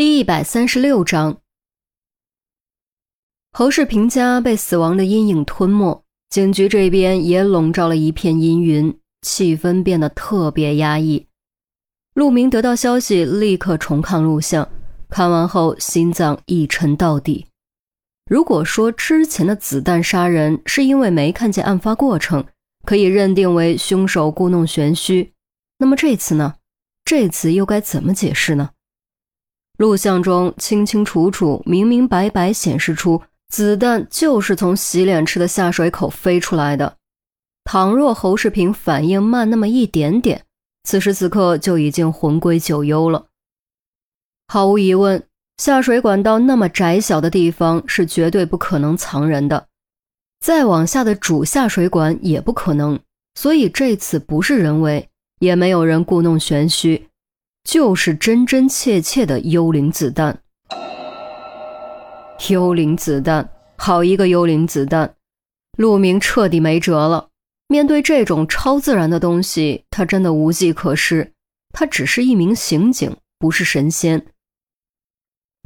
第一百三十六章，侯世平家被死亡的阴影吞没，警局这边也笼罩了一片阴云，气氛变得特别压抑。陆明得到消息，立刻重看录像，看完后心脏一沉到底。如果说之前的子弹杀人是因为没看见案发过程，可以认定为凶手故弄玄虚，那么这次呢？这次又该怎么解释呢？录像中清清楚楚、明明白白显示出，子弹就是从洗脸池的下水口飞出来的。倘若侯世平反应慢那么一点点，此时此刻就已经魂归九幽了。毫无疑问，下水管道那么窄小的地方是绝对不可能藏人的，再往下的主下水管也不可能。所以这次不是人为，也没有人故弄玄虚。就是真真切切的幽灵子弹，幽灵子弹，好一个幽灵子弹！陆明彻底没辙了。面对这种超自然的东西，他真的无计可施。他只是一名刑警，不是神仙。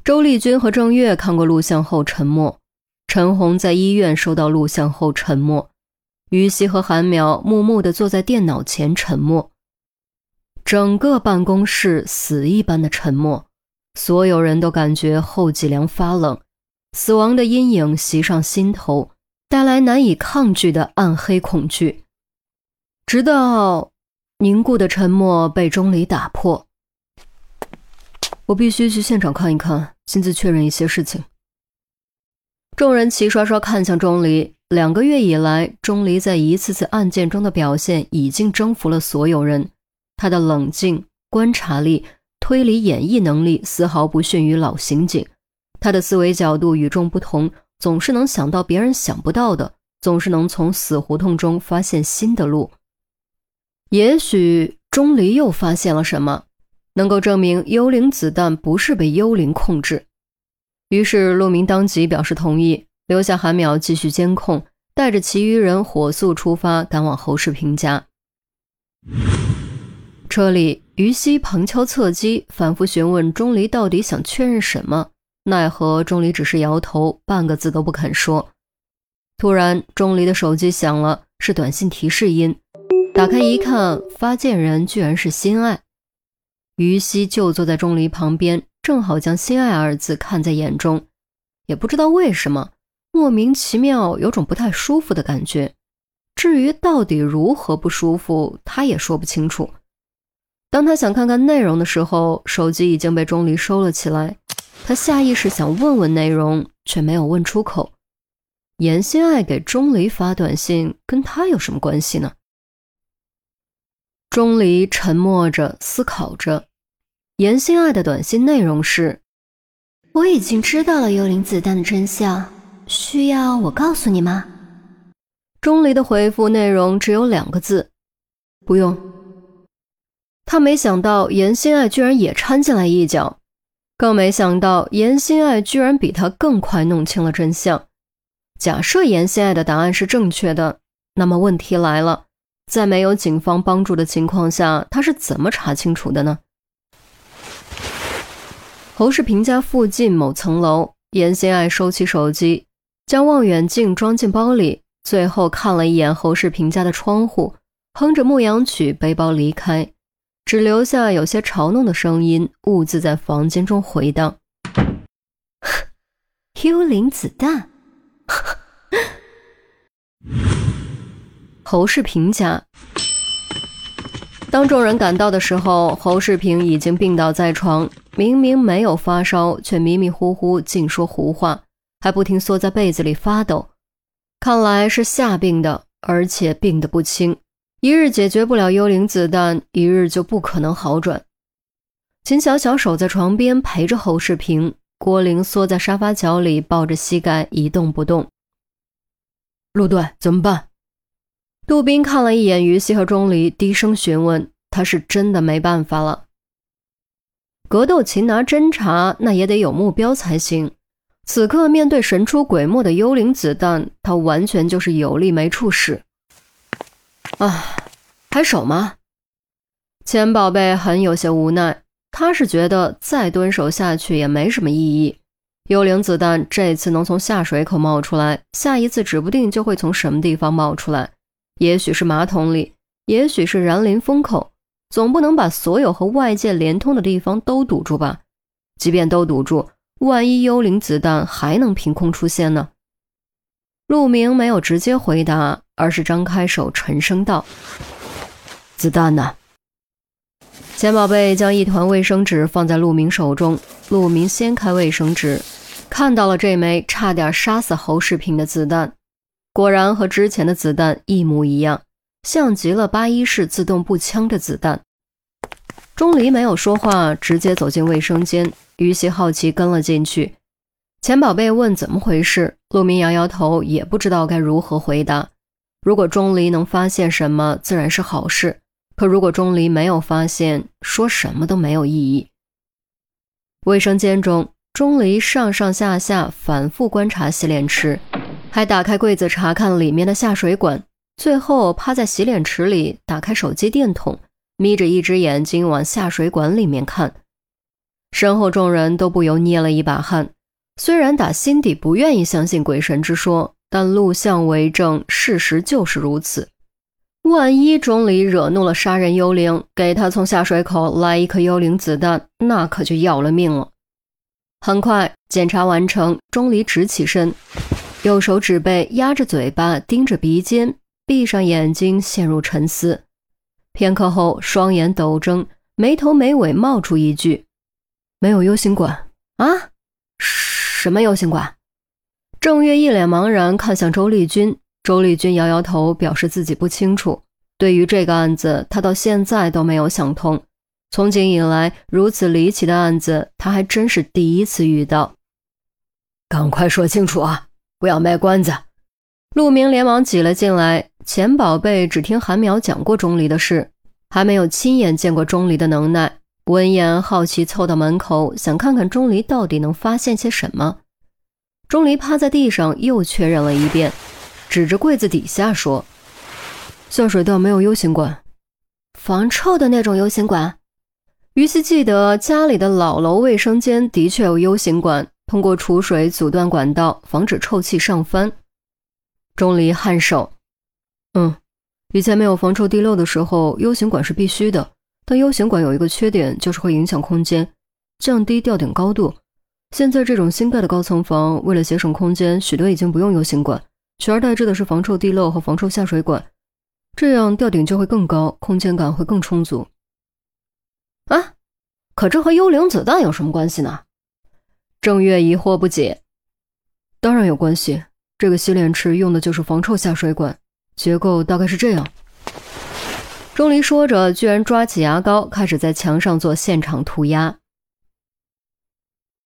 周丽君和郑月看过录像后沉默，陈红在医院收到录像后沉默，于西和韩苗木木的坐在电脑前沉默。整个办公室死一般的沉默，所有人都感觉后脊梁发冷，死亡的阴影袭上心头，带来难以抗拒的暗黑恐惧。直到凝固的沉默被钟离打破，我必须去现场看一看，亲自确认一些事情。众人齐刷刷看向钟离。两个月以来，钟离在一次次案件中的表现已经征服了所有人。他的冷静、观察力、推理演绎能力丝毫不逊于老刑警。他的思维角度与众不同，总是能想到别人想不到的，总是能从死胡同中发现新的路。也许钟离又发现了什么，能够证明幽灵子弹不是被幽灵控制。于是陆明当即表示同意，留下韩淼继续监控，带着其余人火速出发，赶往侯世平家。车里，于西旁敲侧击，反复询问钟离到底想确认什么。奈何钟离只是摇头，半个字都不肯说。突然，钟离的手机响了，是短信提示音。打开一看，发件人居然是心爱。于西就坐在钟离旁边，正好将“心爱”二字看在眼中。也不知道为什么，莫名其妙有种不太舒服的感觉。至于到底如何不舒服，他也说不清楚。当他想看看内容的时候，手机已经被钟离收了起来。他下意识想问问内容，却没有问出口。严心爱给钟离发短信，跟他有什么关系呢？钟离沉默着，思考着。严心爱的短信内容是：“我已经知道了幽灵子弹的真相，需要我告诉你吗？”钟离的回复内容只有两个字：“不用。”他没想到严心爱居然也掺进来一脚，更没想到严心爱居然比他更快弄清了真相。假设严心爱的答案是正确的，那么问题来了，在没有警方帮助的情况下，他是怎么查清楚的呢？侯世平家附近某层楼，严心爱收起手机，将望远镜装进包里，最后看了一眼侯世平家的窗户，哼着牧羊曲，背包离开。只留下有些嘲弄的声音，兀自在房间中回荡。幽灵子弹。侯世平家。当众人赶到的时候，侯世平已经病倒在床，明明没有发烧，却迷迷糊糊净说胡话，还不停缩在被子里发抖。看来是吓病的，而且病得不轻。一日解决不了幽灵子弹，一日就不可能好转。秦小小守在床边陪着侯世平，郭玲缩在沙发角里抱着膝盖一动不动。陆队怎么办？杜宾看了一眼于西和钟离，低声询问。他是真的没办法了。格斗擒拿侦查，那也得有目标才行。此刻面对神出鬼没的幽灵子弹，他完全就是有力没处使。啊，还守吗？钱宝贝很有些无奈。他是觉得再蹲守下去也没什么意义。幽灵子弹这次能从下水口冒出来，下一次指不定就会从什么地方冒出来，也许是马桶里，也许是燃林风口，总不能把所有和外界连通的地方都堵住吧？即便都堵住，万一幽灵子弹还能凭空出现呢？陆明没有直接回答，而是张开手，沉声道：“子弹呢？”钱宝贝将一团卫生纸放在陆明手中，陆明掀开卫生纸，看到了这枚差点杀死侯世平的子弹，果然和之前的子弹一模一样，像极了八一式自动步枪的子弹。钟离没有说话，直接走进卫生间，于西好奇跟了进去。钱宝贝问怎么回事，陆明摇摇头，也不知道该如何回答。如果钟离能发现什么，自然是好事。可如果钟离没有发现，说什么都没有意义。卫生间中，钟离上上下下反复观察洗脸池，还打开柜子查看里面的下水管，最后趴在洗脸池里打开手机电筒，眯着一只眼睛往下水管里面看。身后众人都不由捏了一把汗，虽然打心底不愿意相信鬼神之说，但录像为证，事实就是如此。万一钟离惹怒了杀人幽灵，给他从下水口来一颗幽灵子弹，那可就要了命了。很快检查完成，钟离直起身，右手指背压着嘴巴，盯着鼻尖，闭上眼睛，陷入沉思。片刻后，双眼陡睁，没头没尾冒出一句：“没有 U 型管啊？什么 U 型管？”郑月一脸茫然看向周丽君。周丽君摇摇头，表示自己不清楚。对于这个案子，他到现在都没有想通。从警以来，如此离奇的案子，他还真是第一次遇到。赶快说清楚啊！不要卖关子。陆明连忙挤了进来。钱宝贝只听韩淼讲过钟离的事，还没有亲眼见过钟离的能耐。闻言，好奇凑到门口，想看看钟离到底能发现些什么。钟离趴在地上，又确认了一遍。指着柜子底下说：“下水道没有 U 型管，防臭的那种 U 型管。”于西记得家里的老楼卫生间的确有 U 型管，通过储水阻断管道，防止臭气上翻。钟离颔首：“嗯，以前没有防臭地漏的时候，U 型管是必须的。但 U 型管有一个缺点，就是会影响空间，降低吊顶高度。现在这种新盖的高层房，为了节省空间，许多已经不用 U 型管。”取而代之的是防臭地漏和防臭下水管，这样吊顶就会更高，空间感会更充足。啊，可这和幽灵子弹有什么关系呢？郑月疑惑不解。当然有关系，这个洗脸池用的就是防臭下水管，结构大概是这样。钟离说着，居然抓起牙膏，开始在墙上做现场涂鸦。